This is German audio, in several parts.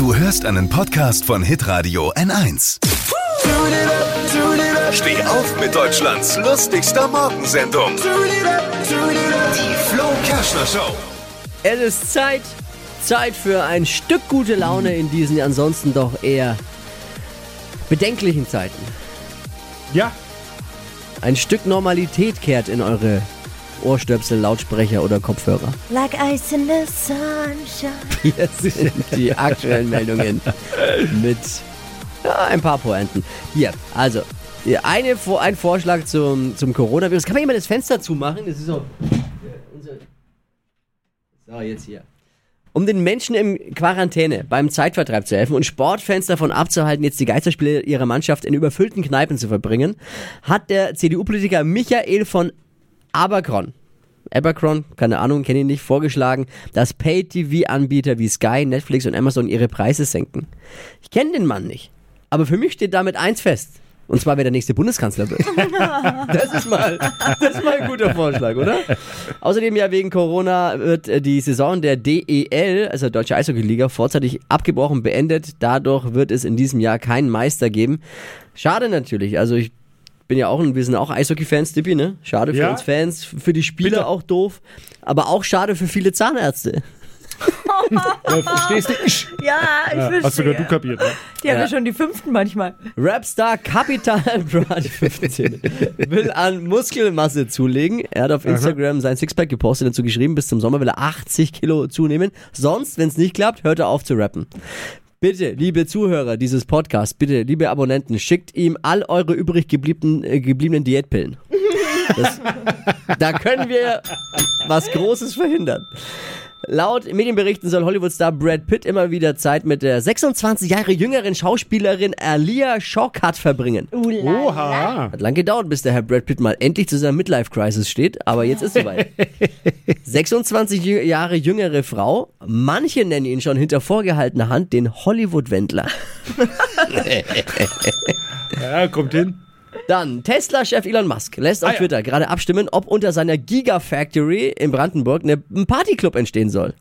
Du hörst einen Podcast von Hitradio N1. Steh auf mit Deutschlands lustigster Morgensendung. Die Flo Kerschner Show. Es ist Zeit, Zeit für ein Stück gute Laune in diesen ansonsten doch eher bedenklichen Zeiten. Ja, Ein Stück Normalität kehrt in eure Ohrstöpsel, Lautsprecher oder Kopfhörer. Like ice in the sunshine. Hier sind die aktuellen Meldungen mit ja, ein paar Pointen. Hier, also, eine, ein Vorschlag zum, zum Coronavirus. Kann man immer das Fenster zumachen? Das ist so. So, jetzt hier. Um den Menschen im Quarantäne beim Zeitvertreib zu helfen und Sportfans davon abzuhalten, jetzt die Geisterspiele ihrer Mannschaft in überfüllten Kneipen zu verbringen, hat der CDU-Politiker Michael von Abercron, Abercron, keine Ahnung, kenne ihn nicht, vorgeschlagen, dass Pay-TV-Anbieter wie Sky, Netflix und Amazon ihre Preise senken. Ich kenne den Mann nicht, aber für mich steht damit eins fest. Und zwar, wer der nächste Bundeskanzler wird. Das ist mal, das ist mal ein guter Vorschlag, oder? Außerdem ja wegen Corona wird äh, die Saison der DEL, also Deutsche Eishockey-Liga, vorzeitig abgebrochen, beendet. Dadurch wird es in diesem Jahr keinen Meister geben. Schade natürlich. Also ich bin ja auch, ein, wir sind auch Eishockey-Fans, Dippi, ne? Schade für Ja. uns Fans, für die Spieler Bitte. auch doof, aber auch schade für viele Zahnärzte. ja verstehst du? Ja, ich Ja, verstehe. hast sogar du kapiert, ne? Die haben Ja. ja schon die fünften manchmal. Rapstar Capital Bra, die 15, will an Muskelmasse zulegen. Er hat auf Instagram sein Sixpack gepostet und dazu geschrieben, bis zum Sommer will er 80 Kilo zunehmen. Sonst, wenn es nicht klappt, hört er auf zu rappen. Bitte, liebe Zuhörer dieses Podcasts, bitte, liebe Abonnenten, schickt ihm all eure übrig gebliebenen, äh, gebliebenen Diätpillen. Das, da können wir was Großes verhindern. Laut Medienberichten soll Hollywood-Star Brad Pitt immer wieder Zeit mit der 26 Jahre jüngeren Schauspielerin Alia Shawkat verbringen. Oha. Hat lang gedauert, bis der Herr Brad Pitt mal endlich zu seiner Midlife-Crisis steht, aber jetzt ist soweit. 26 jü- Jahre jüngere Frau, manche nennen ihn schon hinter vorgehaltener Hand den Hollywood-Wendler. Ja, kommt hin. Dann, Tesla-Chef Elon Musk lässt auf Ah, ja. Twitter gerade abstimmen, ob unter seiner Gigafactory in Brandenburg eine, ein Partyclub entstehen soll.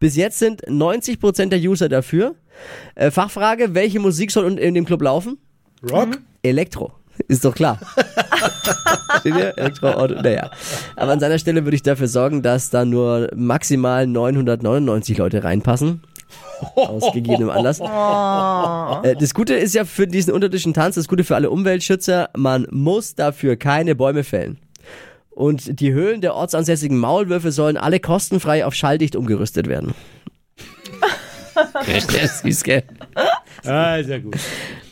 Bis jetzt sind 90% der User dafür. Äh, Fachfrage, welche Musik soll in- in dem Club laufen? Rock? Elektro. Ist doch klar. Steht hier? Elektro, Auto, naja. Aber an seiner Stelle würde ich dafür sorgen, dass da nur maximal 999 Leute reinpassen. Aus gegebenem Anlass. Äh, Das Gute ist ja für diesen unterirdischen Tanz, das Gute für alle Umweltschützer, man muss dafür keine Bäume fällen. Und die Höhlen der ortsansässigen Maulwürfe sollen alle kostenfrei auf schalldicht umgerüstet werden. Ist süß, gell? Ah, sehr gut.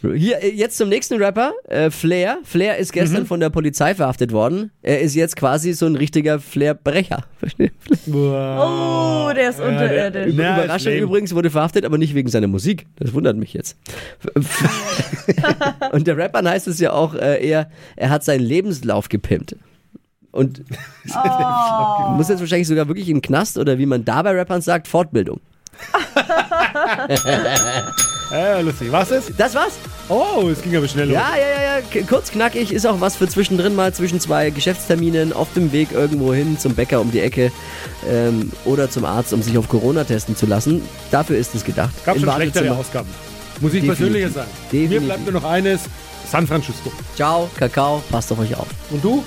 Hier, äh, jetzt zum nächsten Rapper, äh, Flair. Flair ist gestern von der Polizei verhaftet worden. Er ist jetzt quasi so ein richtiger Flair-Brecher. Wow. Oh, der ist unterirdisch. Na, ist Überraschung übrigens wurde verhaftet, aber nicht wegen seiner Musik. Das wundert mich jetzt. Und der Rappern heißt es ja auch äh, eher, er hat seinen Lebenslauf gepimpt. Und muss jetzt wahrscheinlich sogar wirklich in den Knast oder wie man da bei Rappern sagt, Fortbildung. Ja, lustig. Was ist? Das war's. Oh, es ging aber schnell los. Ja, ja, ja, ja. K- Kurz knackig ist auch was für zwischendrin mal zwischen zwei Geschäftsterminen auf dem Weg irgendwo hin zum Bäcker um die Ecke ähm, oder zum Arzt, um sich auf Corona testen zu lassen. Dafür ist es gedacht. Gab Im schon schlechtere. Ausgaben. Muss ich Definitiv. persönlich sagen. Definitiv. Mir bleibt nur noch eines. San Francisco. Ciao, Kakao, passt auf euch auf. Und du?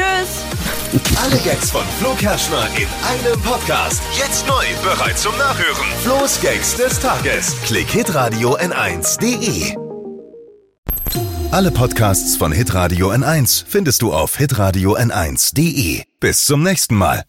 Tschüss. Alle Gags von Flo Kerschner in einem Podcast. Jetzt neu, bereit zum Nachhören. Flo's Gags des Tages. Klick Hitradio N1.de. Alle Podcasts von Hitradio N1 findest du auf hitradio N1.de. Bis zum nächsten Mal.